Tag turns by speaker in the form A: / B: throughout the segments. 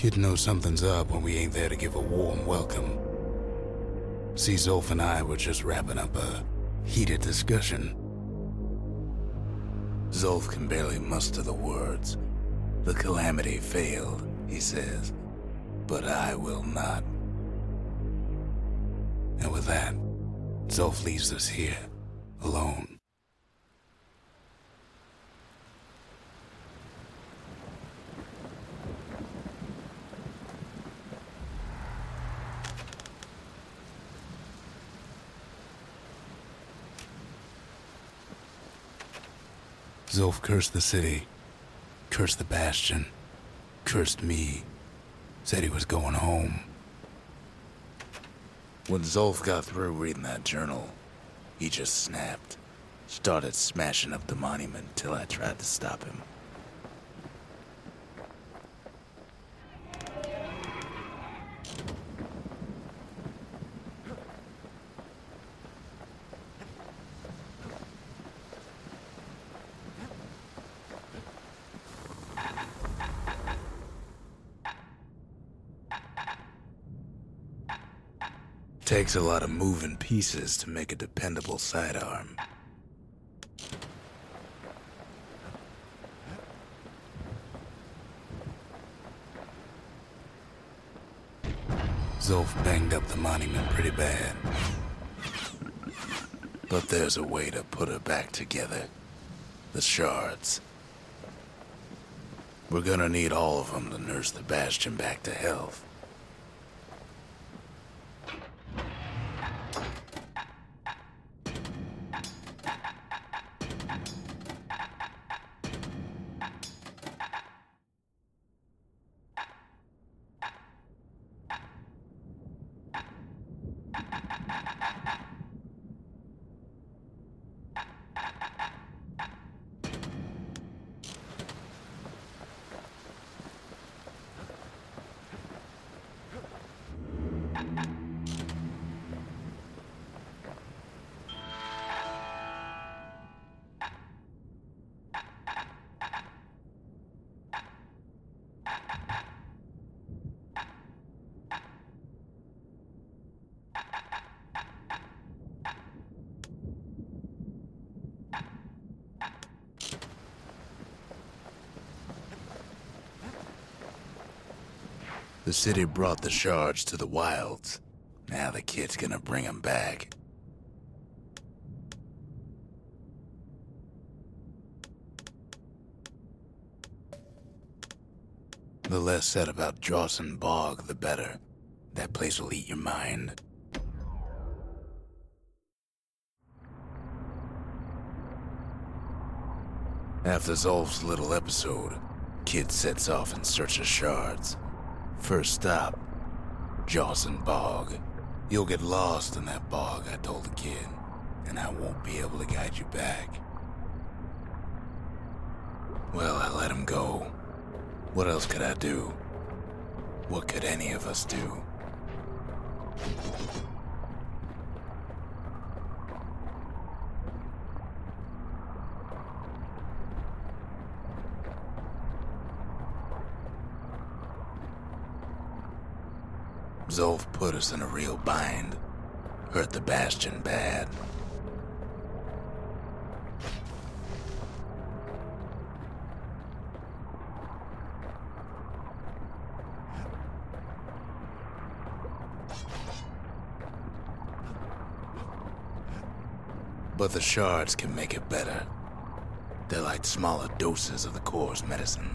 A: Kid knows something's up when we ain't there to give a warm welcome. See, Zulf and I were just wrapping up a heated discussion. Zulf can barely muster the words. The calamity failed, he says, but I will not. And with that, Zulf leaves us here, alone. Zulf cursed the city, cursed the Bastion, cursed me, said he was going home. When Zulf got through reading that journal, he just snapped. Started smashing up the monument till I tried to stop him. Takes a lot of moving pieces to make a dependable sidearm. Zulf banged up the monument pretty bad. But there's a way to put her back together. The shards. We're gonna need all of them to nurse the Bastion back to health. The city brought the shards to the wilds. Now the kid's gonna bring 'em back. The less said about Jawson Bog, the better. That place will eat your mind. After Zulf's little episode, Kid sets off in search of shards. First stop, Jawson Bog. You'll get lost in that bog, I told the kid, and I won't be able to guide you back. Well, I let him go. What else could I do? What could any of us do? Zulf put us in a real bind. Hurt the Bastion bad. But the shards can make it better. They're like smaller doses of the core's medicine.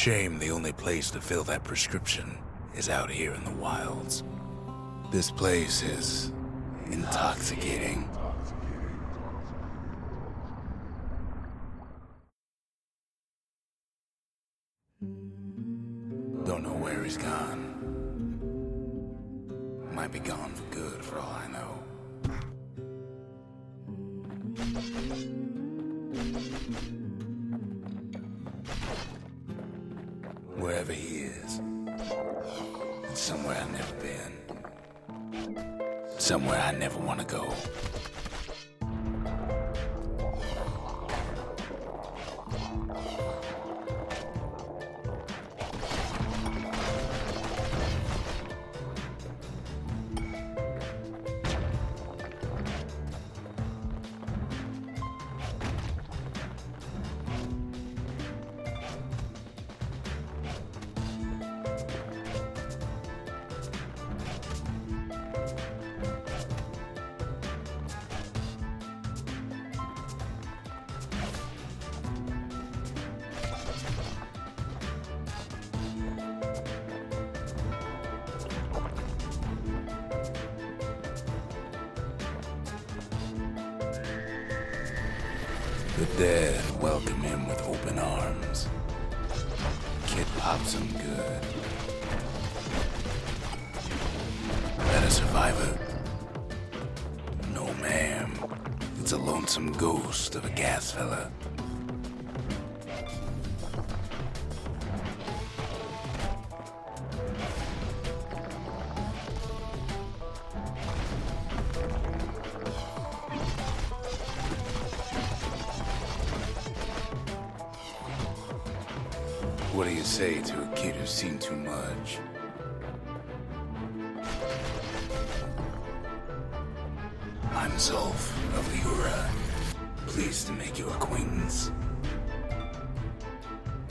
A: Shame the only place to fill that prescription is out here in the wilds. This place is intoxicating. want to go.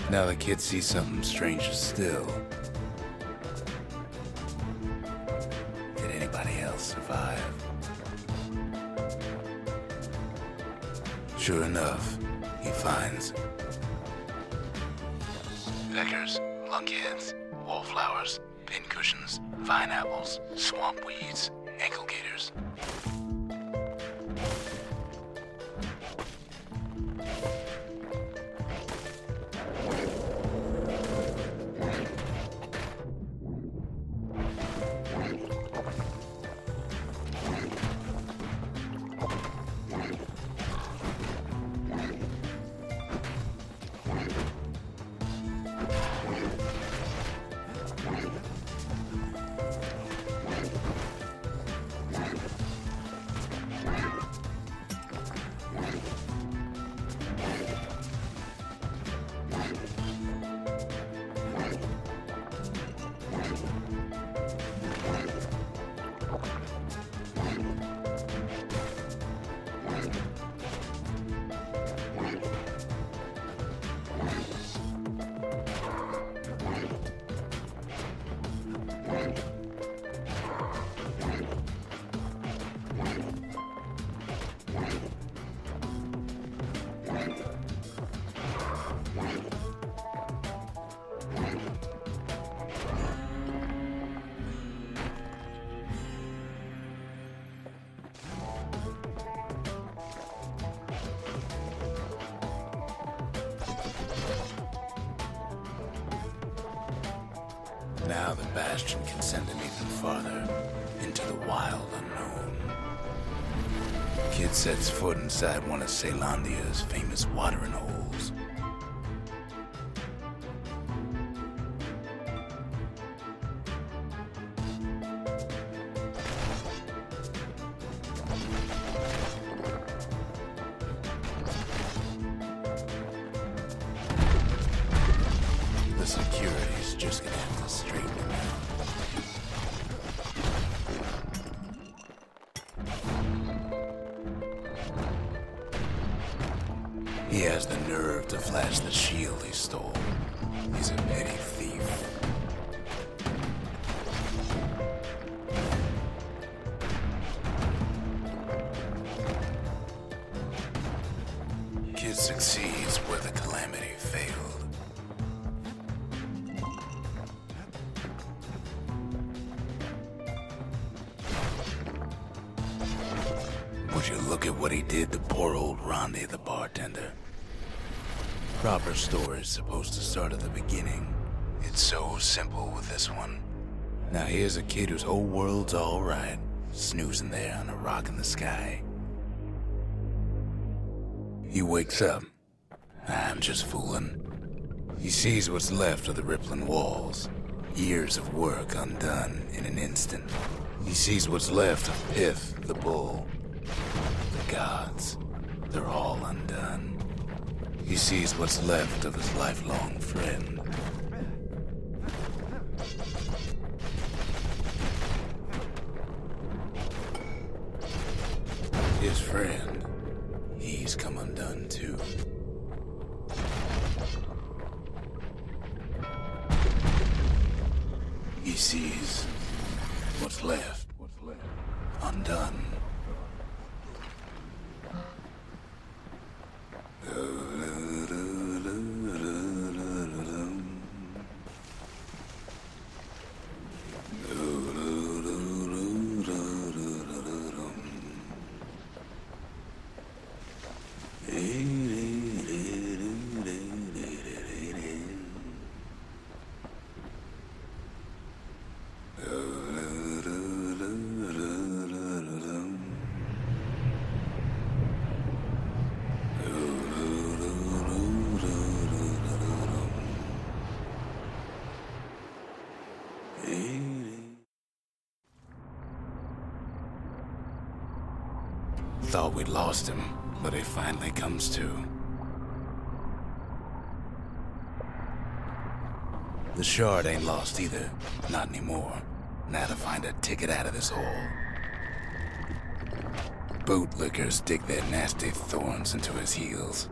A: Now the kid sees something stranger still. Did anybody else survive? Sure enough, he finds peckers, lunkheads, wallflowers, pincushions, vine apples, swamp weeds, sending even farther into the wild unknown. Kid sets foot inside one of Caelondia's famous watering holes there on a rock in the sky. He wakes up. I'm just fooling. He sees what's left of the rippling walls, years of work undone in an instant. He sees what's left of Pyth, the bull. The gods, they're all undone. He sees what's left of his lifelong friend. His friend, he's come undone too. He sees what's left, Thought we'd lost him, but he finally comes to. The shard ain't lost either. Not anymore. Now to find a ticket out of this hole. Bootlickers dig their nasty thorns into his heels.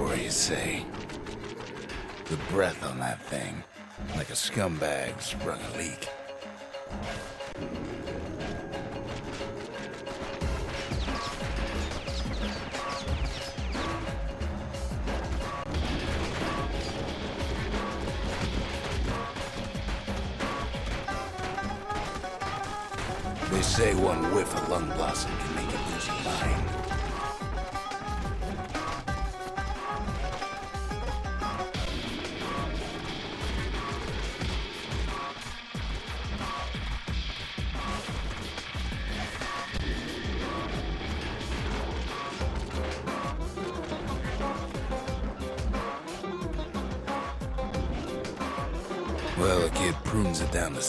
A: Stories say. The breath on that thing, like a scumbag sprung a leak. They say one whiff of lung blossom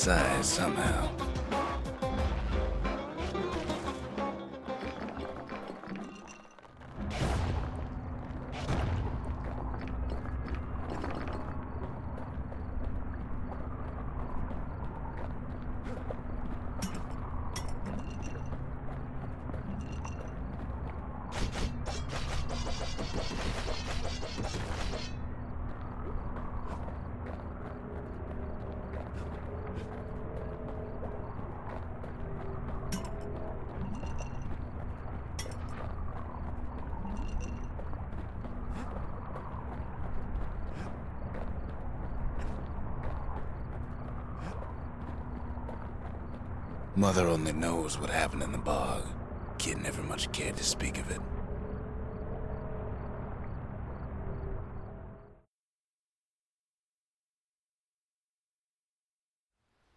A: size somehow. Mother only knows what happened in the bog. Kid never much cared to speak of it.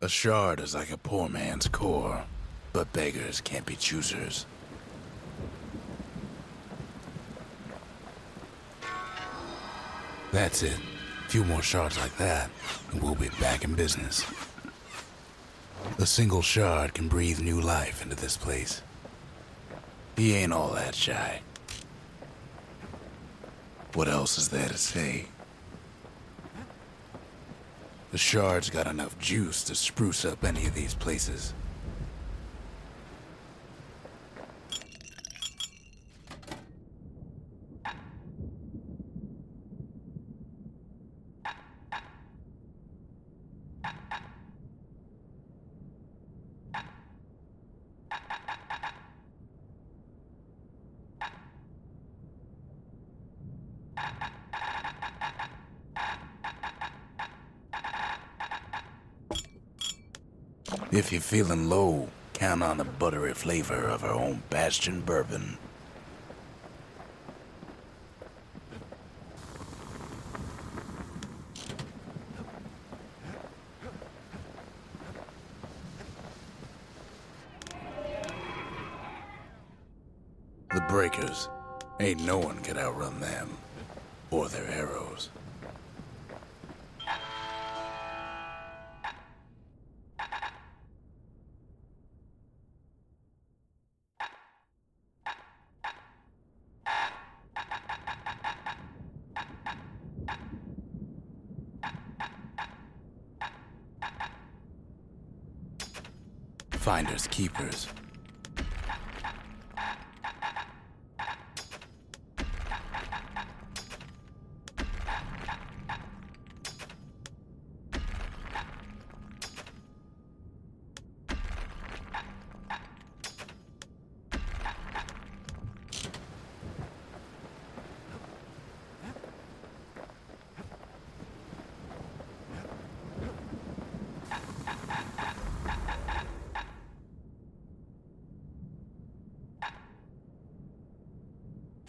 A: A shard is like a poor man's core, but beggars can't be choosers. That's it. A few more shards like that, and we'll be back in business. A single shard can breathe new life into this place. He ain't all that shy. What else is there to say? The shard's got enough juice to spruce up any of these places. feeling low, count on the buttery flavor of her own Bastion bourbon. The Breakers. Ain't no one could outrun them. Finders keepers.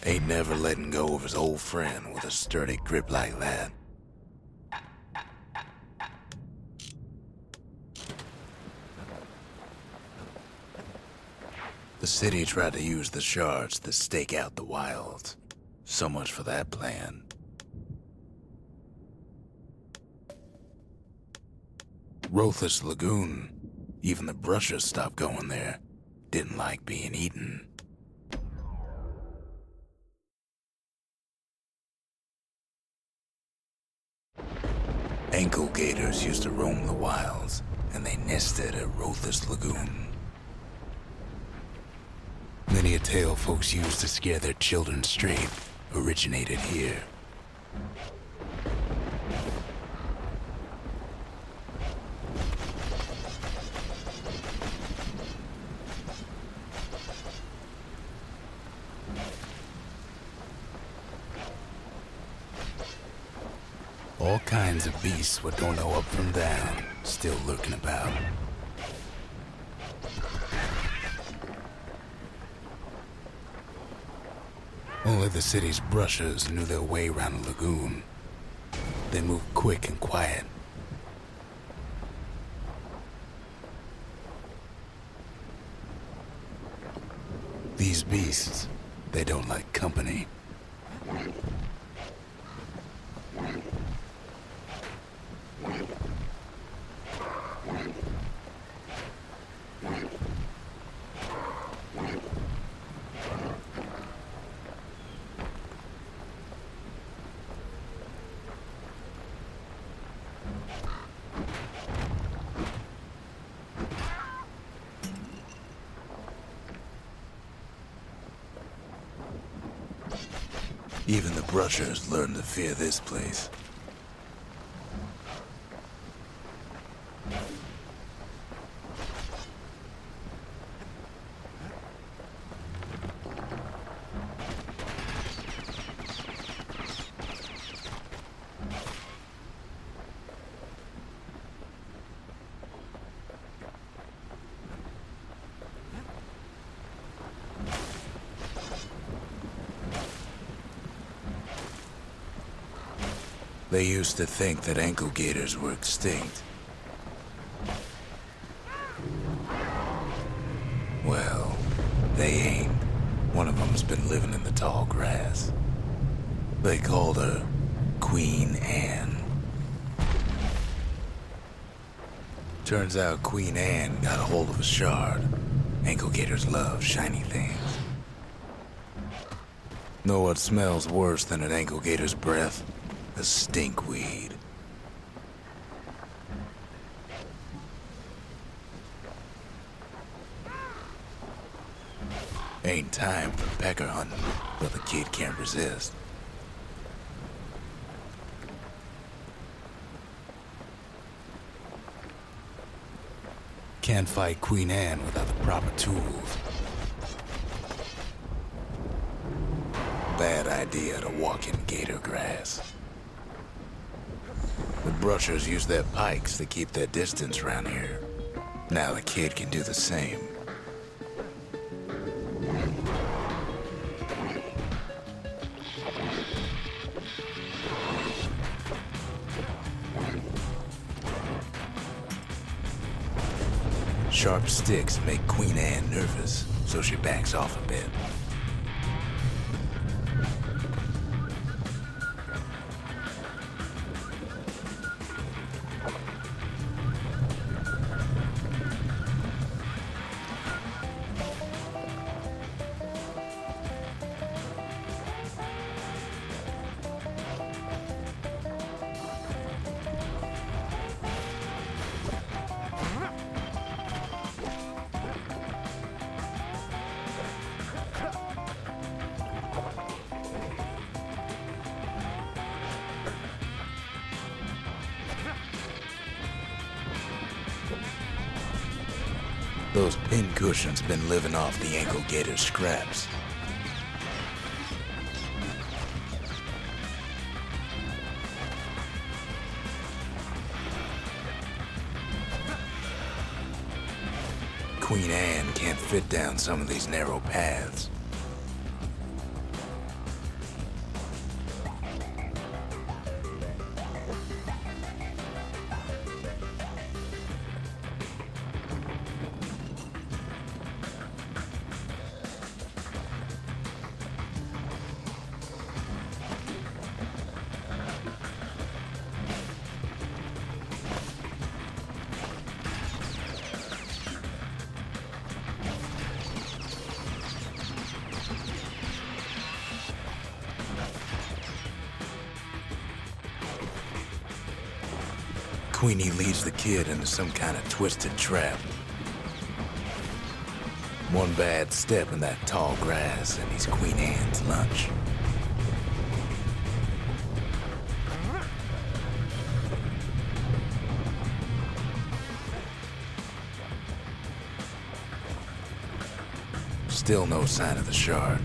A: Ain't never letting go of his old friend with a sturdy grip like that. The city tried to use the shards to stake out the wilds. So much for that plan. Roathus Lagoon. Even the brushers stopped going there. Didn't like being eaten. Gators used to roam the wilds, and they nested at Roathus Lagoon. Many a tale folks used to scare their children straight originated here. Kinds of beasts what don't know up from down, still lurking about. Only the city's brushers knew their way around the lagoon. They moved quick and quiet. These beasts, they don't like company. Brushers learned to fear this place. They used to think that ankle gators were extinct. Well, they ain't. One of them's been living in the tall grass. They called her Queen Anne. Turns out Queen Anne got a hold of a shard. Ankle gators love shiny things. Know what smells worse than an ankle gator's breath? A stinkweed. Ain't time for pecker hunting, but the kid can't resist. Can't fight Queen Anne without the proper tools. Bad idea to walk in gator grass. Brushers use their pikes to keep their distance around here. Now the kid can do the same. Sharp sticks make Queen Anne nervous, so she backs off a bit. Those pin cushions been living off the ankle gator scraps. Queen Anne can't fit down some of these narrow paths. Queenie leads the kid into some kind of twisted trap. One bad step in that tall grass and he's Queen Anne's lunch. Still no sign of the shard.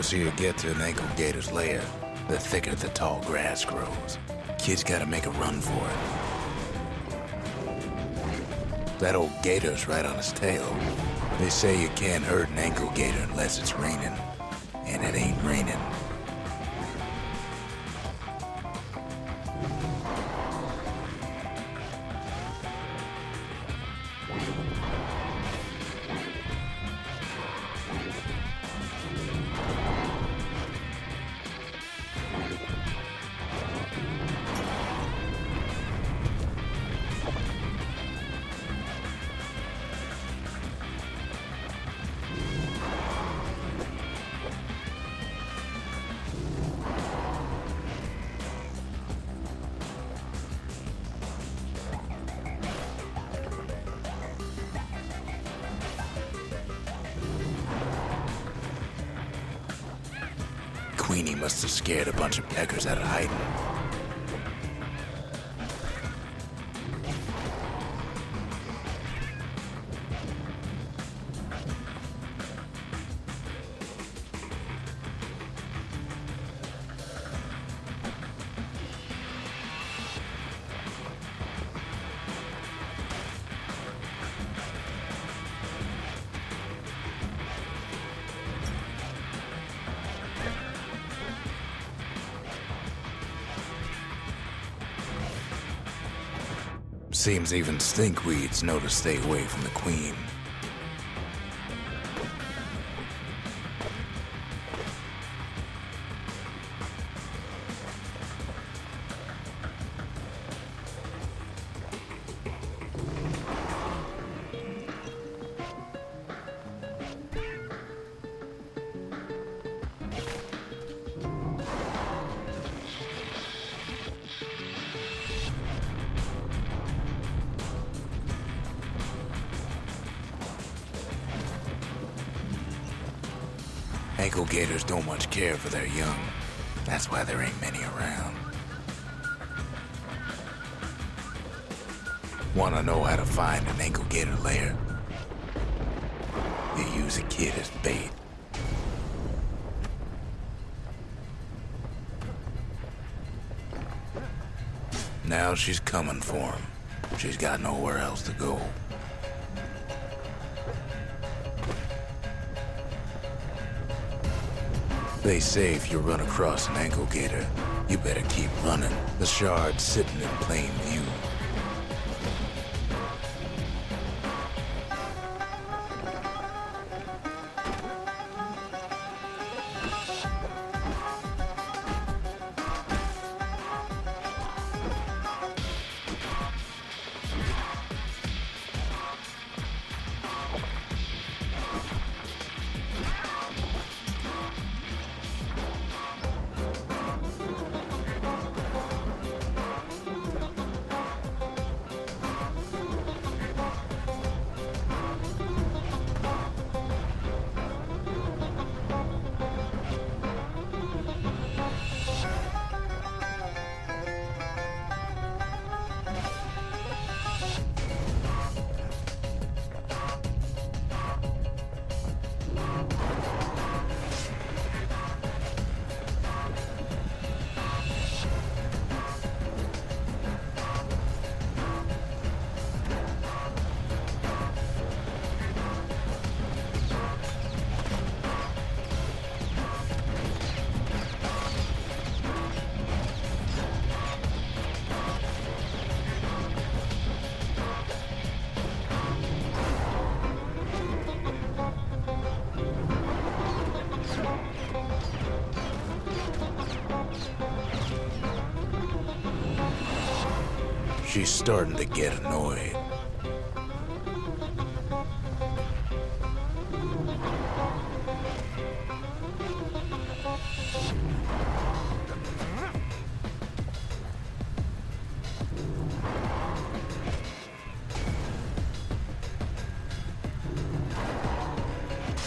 A: Closer you get to an ankle gator's lair, the thicker the tall grass grows. Kid's gotta make a run for it. That old gator's right on his tail. They say you can't hurt an ankle gator unless it's raining. And it ain't raining. Seems even stinkweeds know to stay away from the queen. Care for their young. That's why there ain't many around. Wanna know how to find an ankle gator lair? You use a kid as bait. Now she's coming for him. She's got nowhere else to go. They say if you run across an ankle gator, you better keep running. The shard's sitting in plain view. She's starting to get annoyed.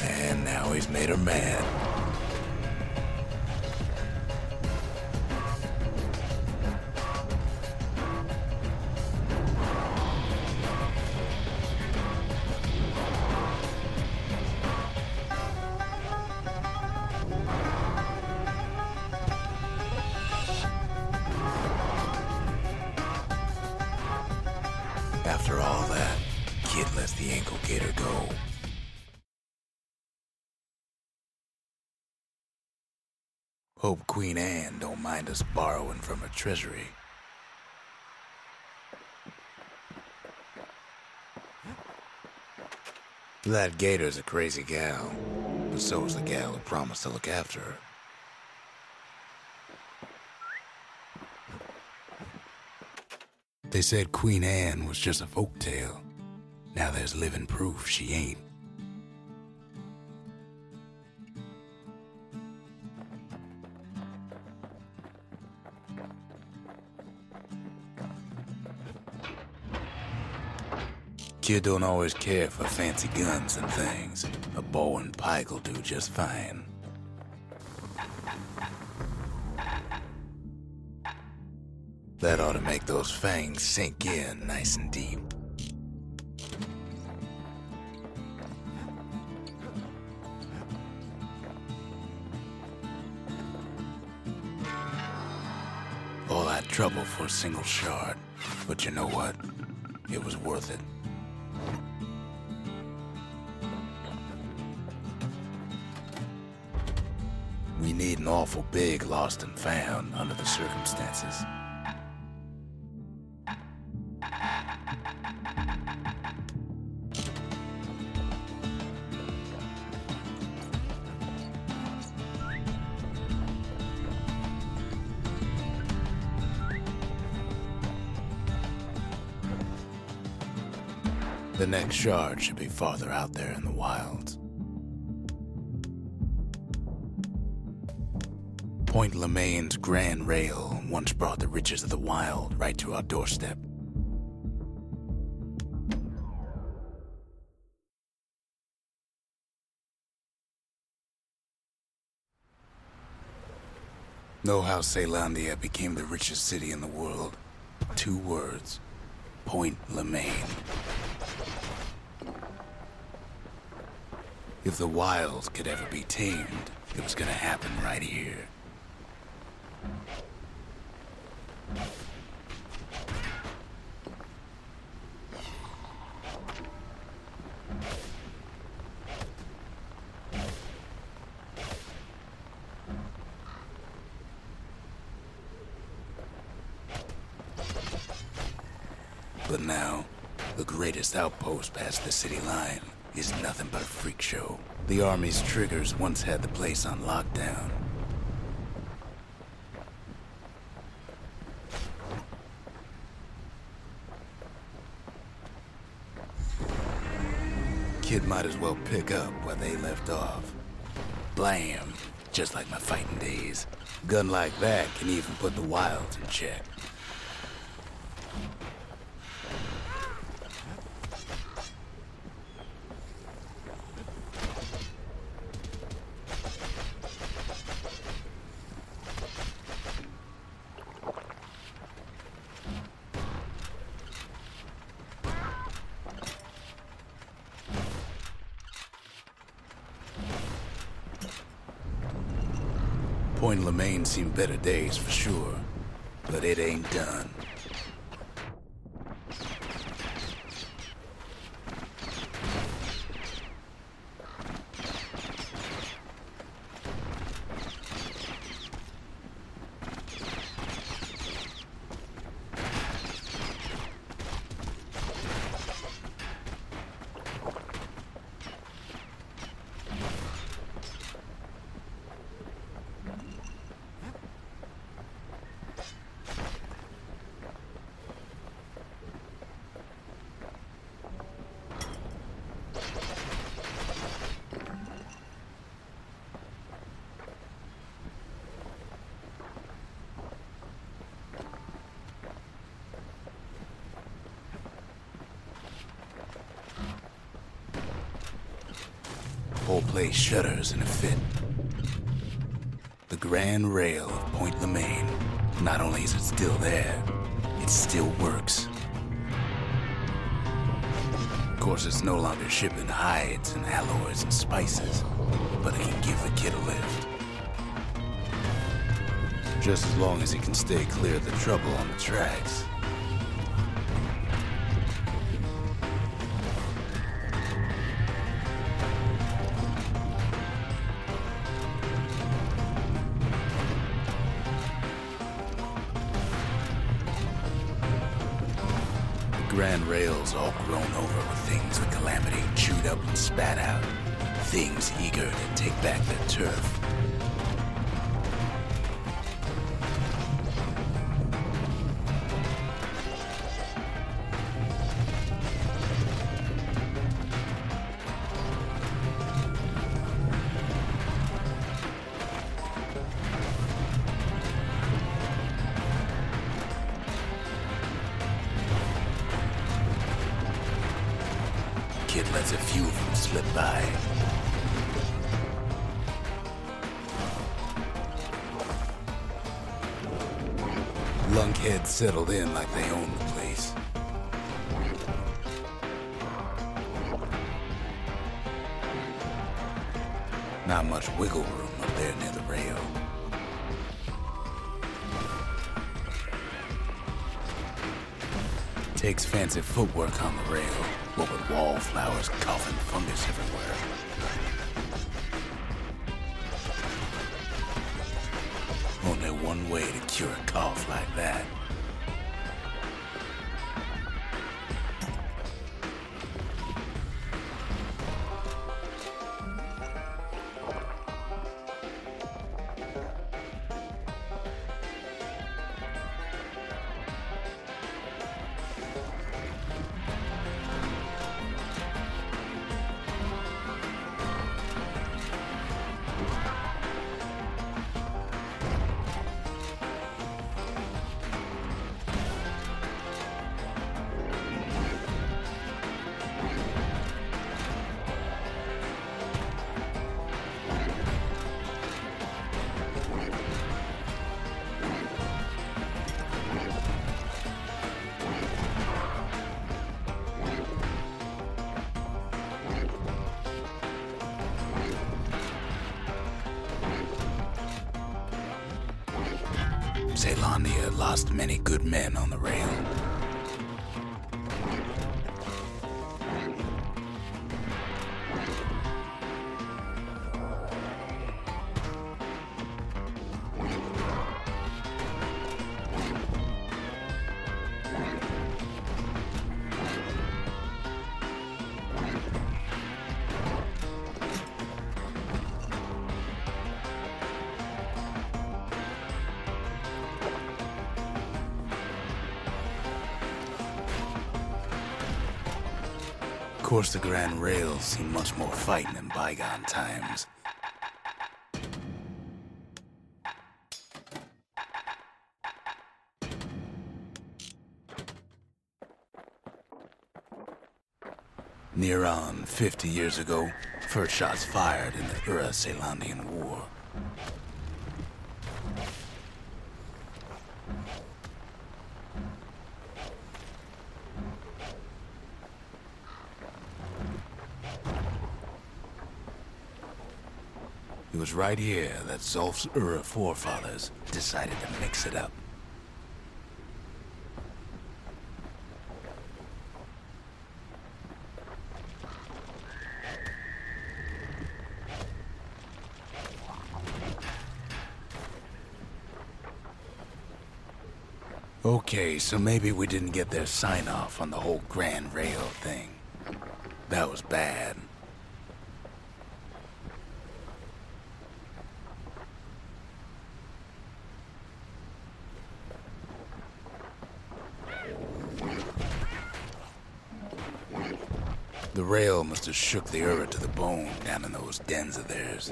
A: And now he's made her mad. Us borrowing from her treasury. That gator's a crazy gal, but so is the gal who promised to look after her. They said Queen Anne was just a folk tale. Now there's living proof she ain't. Kid don't always care for fancy guns and things. A bow and pike will do just fine. That ought to make those fangs sink in nice and deep. All that trouble for a single shard. But you know what? It was worth it. We need an awful big lost and found under the circumstances. Next shard should be farther out there in the wilds. Point Lemaign's Grand Rail once brought the riches of the wild right to our doorstep. Know how Caelondia became the richest city in the world? Two words. Point Lemaine. If the wilds could ever be tamed, it was gonna happen right here. But now, the greatest outpost past the city line is nothing but a freak show. The Army's triggers once had the place on lockdown. Kid might as well pick up where they left off. Blam! Just like my fighting days. Gun like that can even put the wilds in check. Point Lemaign seen better days for sure, but it ain't done. Shudders in a fit. The Grand Rail of Point Lemaign. Not only is it still there, it still works. Of course, it's no longer shipping hides and alloys and spices, but it can give the kid a lift. Just as long as he can stay clear of the trouble on the tracks. Things the Calamity chewed up and spat out. Things eager to take back their turf. One way to cure a cough like that. Course, the Grand Rails seen much more fighting in bygone times. Near on 50 years ago, first shots fired in the Ura Caelondian War. Right here that Zulf's Ura forefathers decided to mix it up. Okay, so maybe we didn't get their sign off on the whole Grand Rail thing. That was bad. The rail must have shook the Ura to the bone down in those dens of theirs.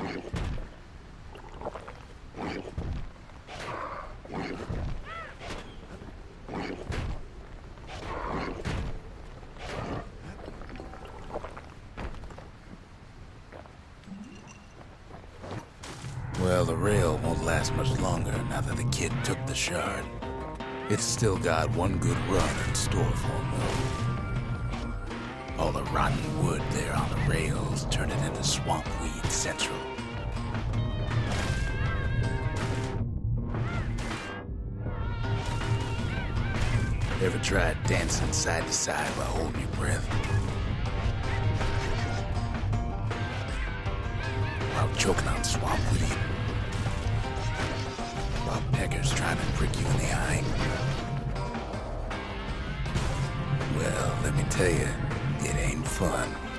A: Well, the rail won't last much longer now that the kid took the shard. It's still got one good run in store for him, though. All the rotten wood there on the rails turned it into swamp weed central. Ever tried dancing side to side while holding your breath? While choking on swamp weed? While peckers trying to prick you in the eye? Well, let me tell you, it ain't fun.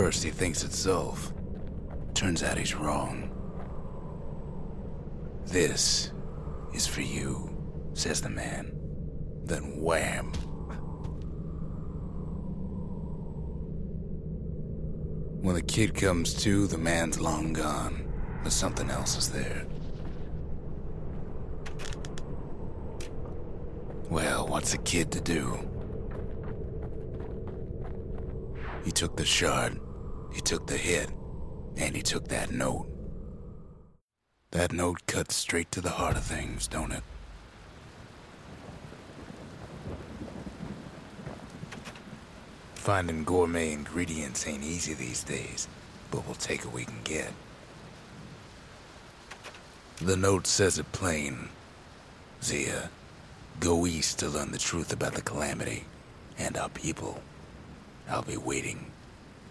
A: First, he thinks it's Zulf. Turns out he's wrong. This is for you, says the man. Then wham. When the kid comes to, the man's long gone, but something else is there. Well, what's a kid to do? He took the shard, he took the hit, and he took that note. That note cuts straight to the heart of things, don't it? Finding gourmet ingredients ain't easy these days, but we'll take what we can get. The note says it plain. Zia, go east to learn the truth about the calamity and our people. I'll be waiting.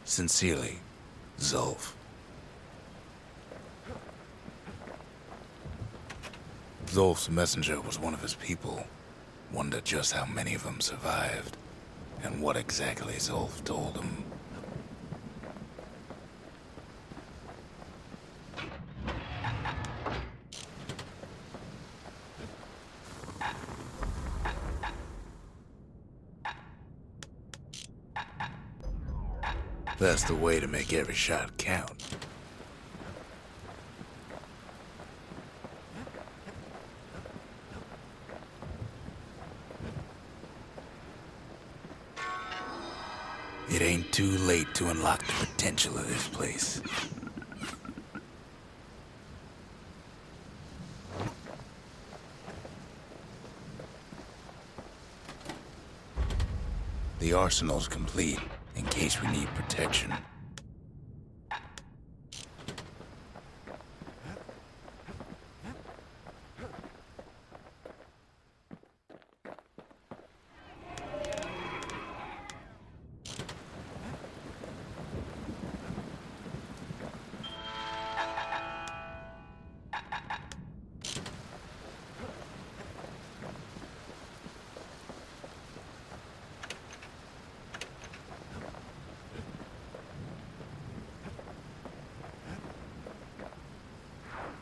A: Sincerely, Zulf. Zulf's messenger was one of his people. Wonder just how many of them survived, and what exactly Zulf told him. That's the way to make every shot count. It ain't too late to unlock the potential of this place. The arsenal's complete in case we need protection.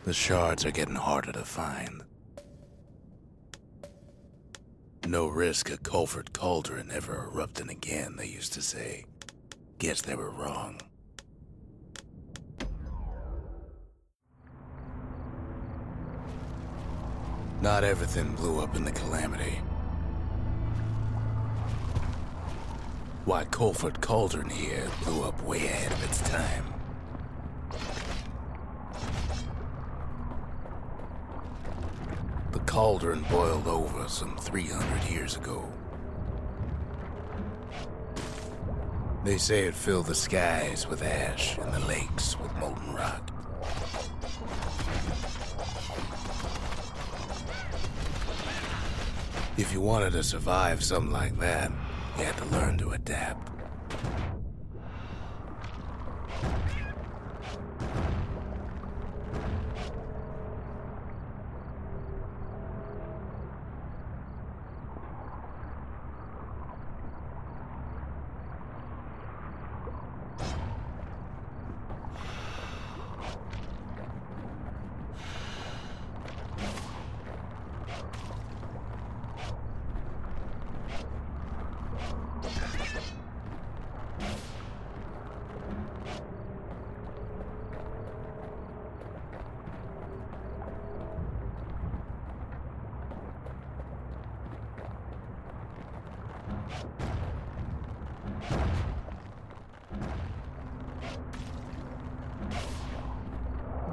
A: The shards are getting harder to find. No risk of Colford Cauldron ever erupting again, they used to say. Guess they were wrong. Not everything blew up in the Calamity. Why Colford Cauldron here blew up way ahead of its time. The cauldron boiled over some 300 years ago. They say it filled the skies with ash and the lakes with molten rock. If you wanted to survive something like that, you had to learn to adapt.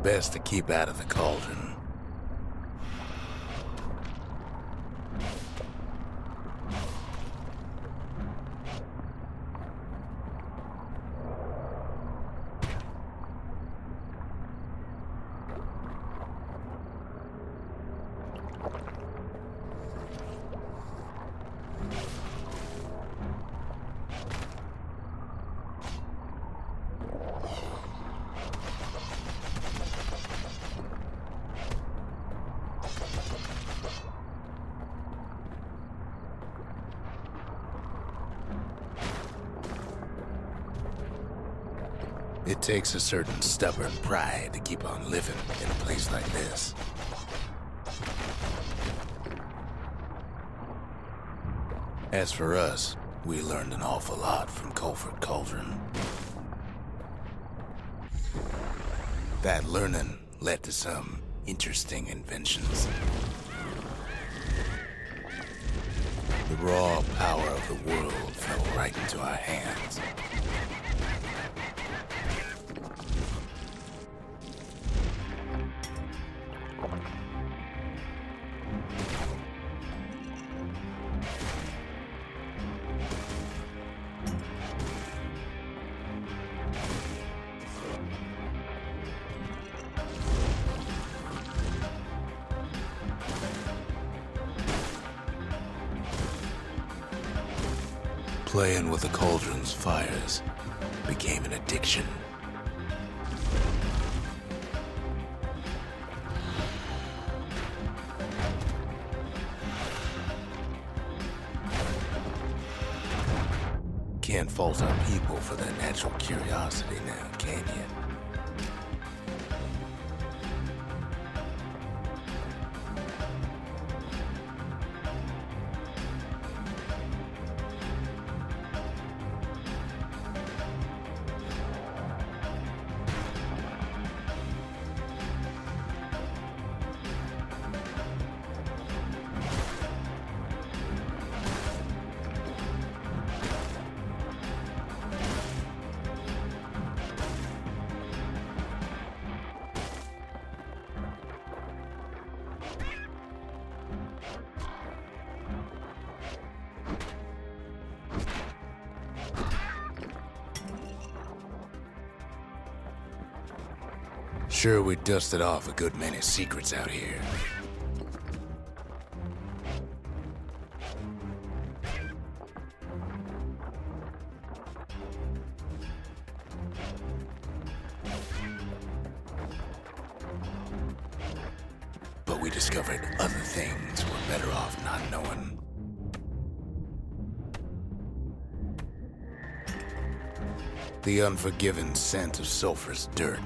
A: Best to keep out of the cauldron. It takes a certain stubborn pride to keep on living in a place like this. As for us, we learned an awful lot from Colford Cauldron. That learning led to some interesting inventions. The raw power of the world fell right into our hands. Addiction. Can't fault our people for their natural curiosity now, can you? Sure, we dusted off a good many secrets out here. But we discovered other things we're better off not knowing. The unforgiving scent of sulfurous dirt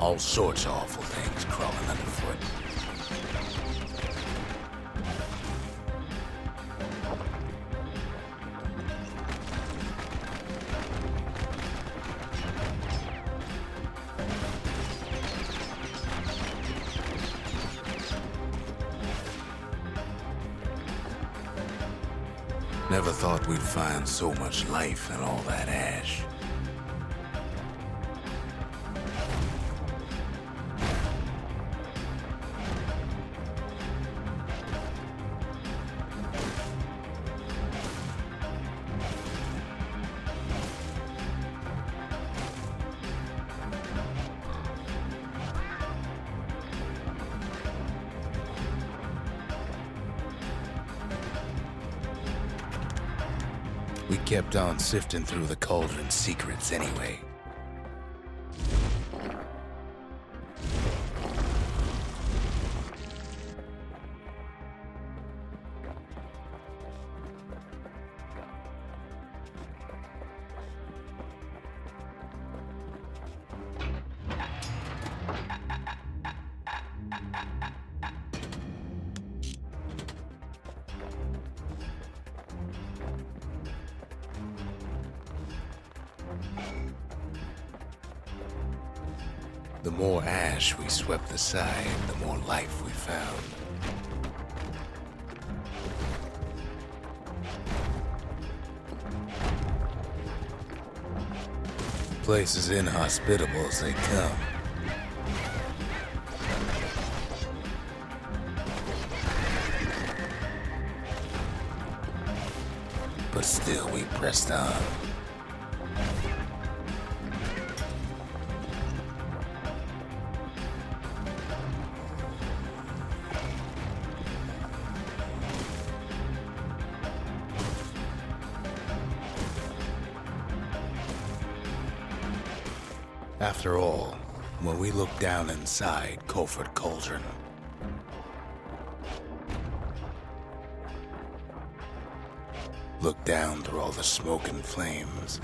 A: All sorts of sifting through the cauldron's secrets anyway. Aside, the more life we found. Place as inhospitable as they come. But still, we pressed on. Down inside Colford Cauldron, Look down through all the smoke and flames,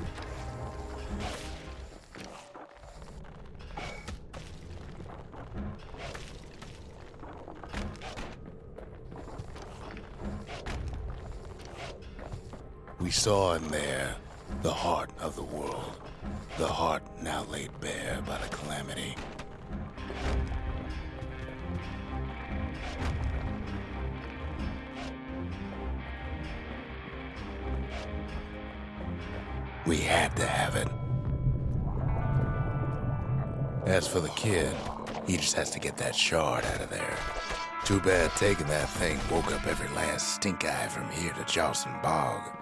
A: we saw in there the heart of the world. The heart now laid bare by the calamity. To have it. As for the kid, he just has to get that shard out of there. Too bad taking that thing woke up every last stink eye from here to Charleston Bog.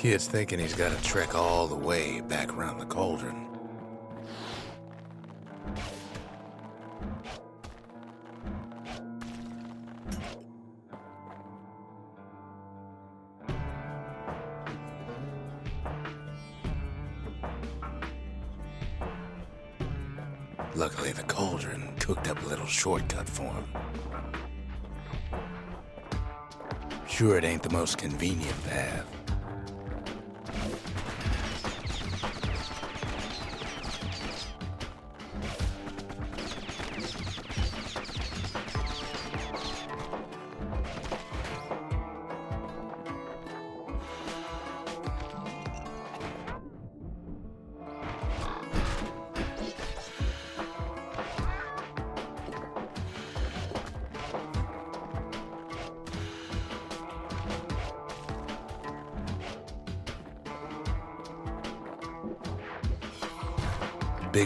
A: Kid's thinking he's got to trek all the way back around the cauldron. Luckily, the cauldron cooked up a little shortcut for him. Sure, it ain't the most convenient path.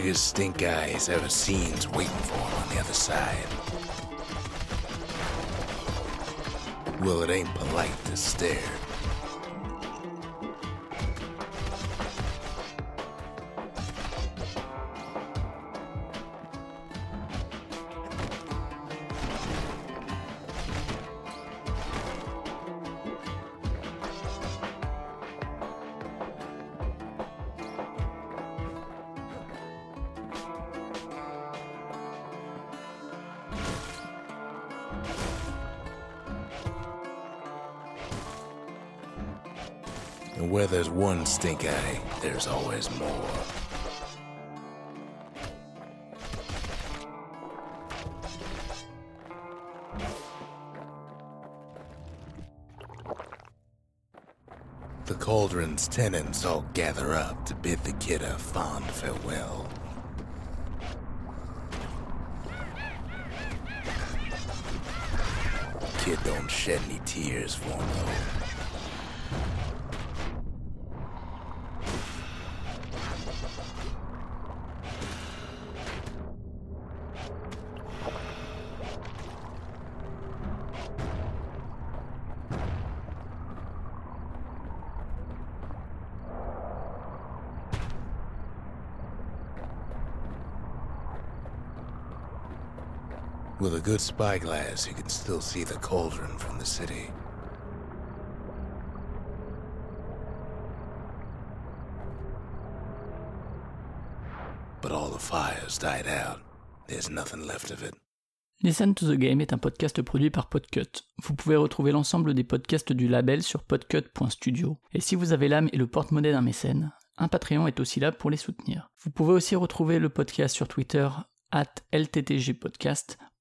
A: Biggest stink eye he's ever seen's waiting for him on the other side. Well, it ain't polite to stare. And where there's one stink eye, there's always more. The cauldron's tenants all gather up to bid the kid a fond farewell. Kid don't shed any tears for him though. Good spyglass, you can still see the cauldron from the city. But all the fires died out. There's nothing left of it.
B: Listen to the Game est un podcast produit par Podcut. Vous pouvez retrouver l'ensemble des podcasts du label sur podcut.studio. Et si vous avez l'âme et le porte-monnaie d'un mécène, un Patreon est aussi là pour les soutenir. Vous pouvez aussi retrouver le podcast sur Twitter, at